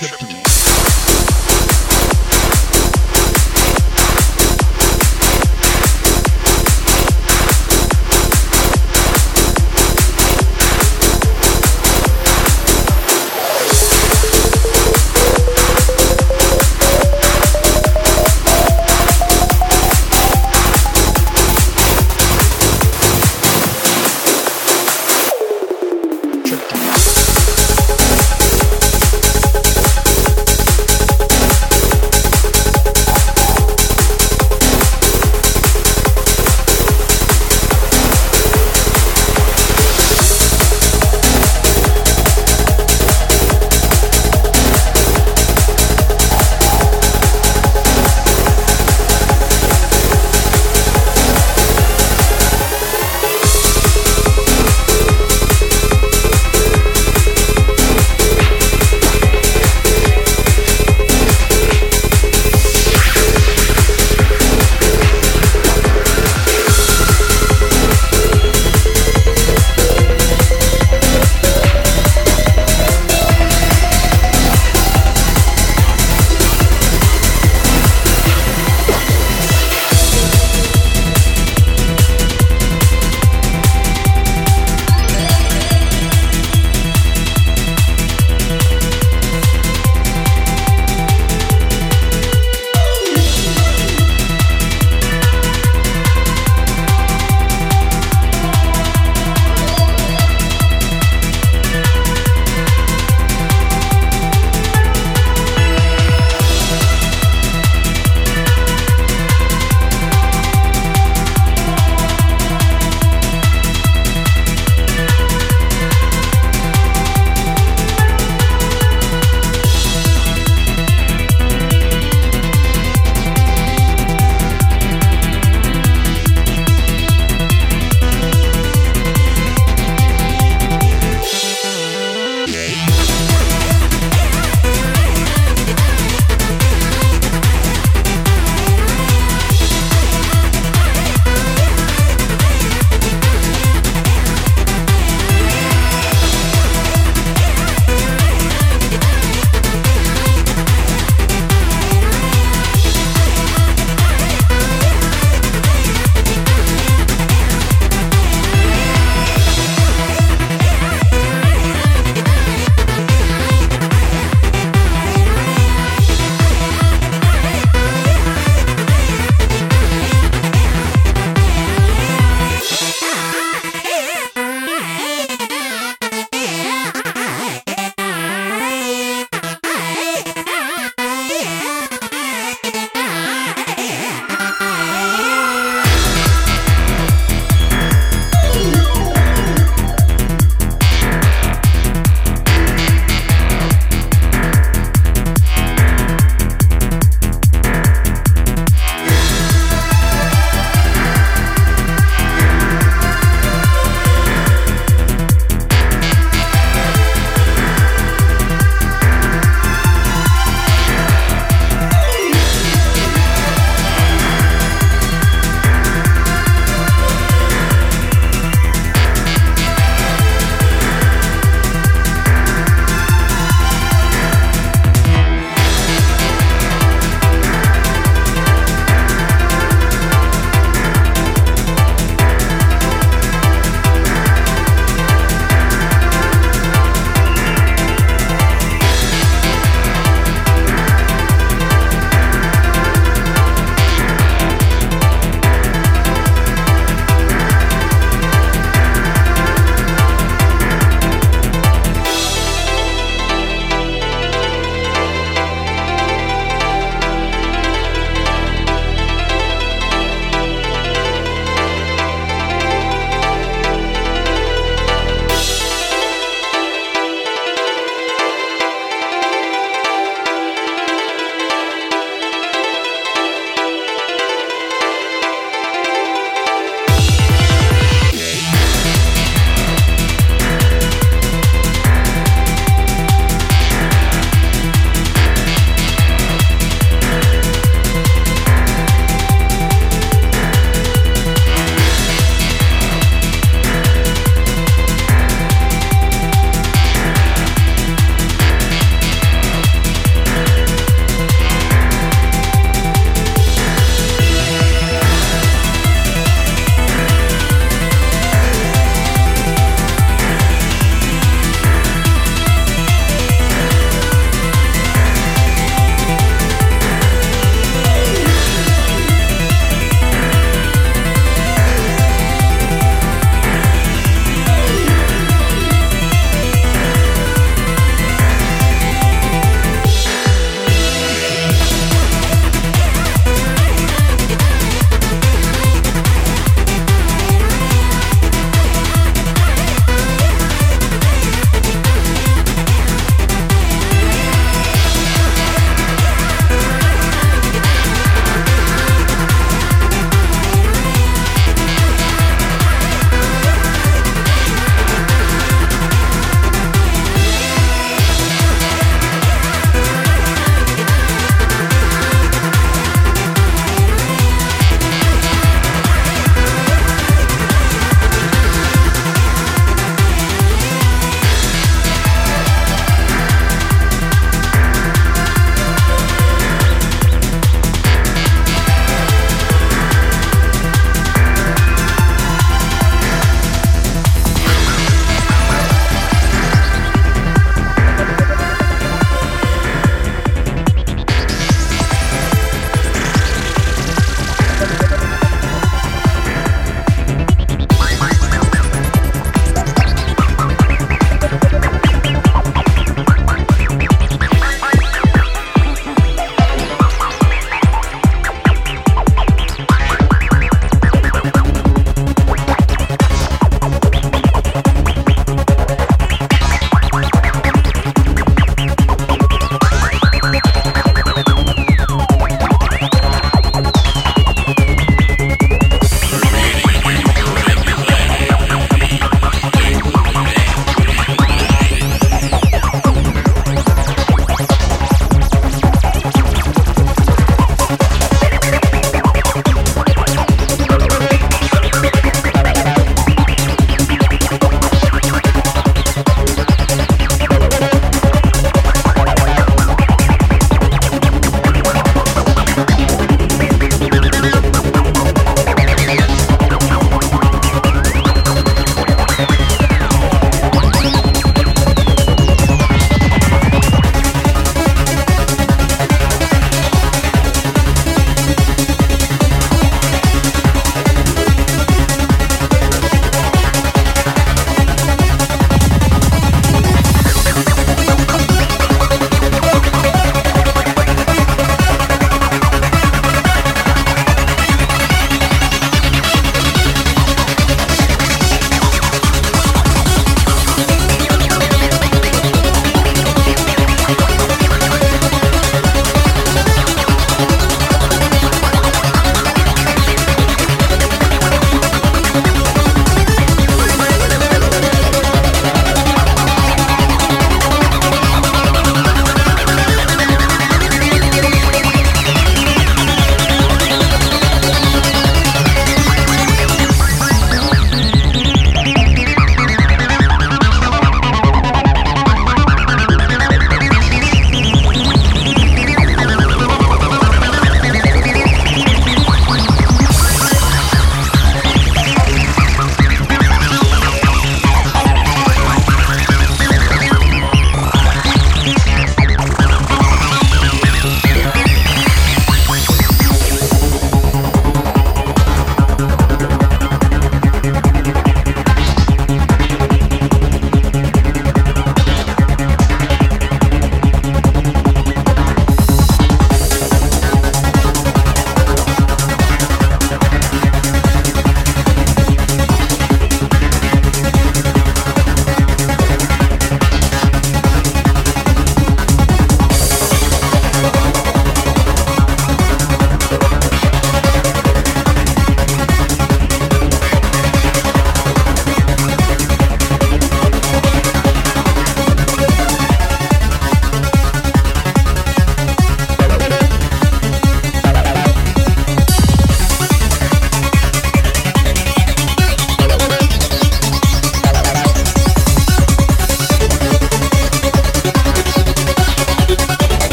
dimethyltryptamine.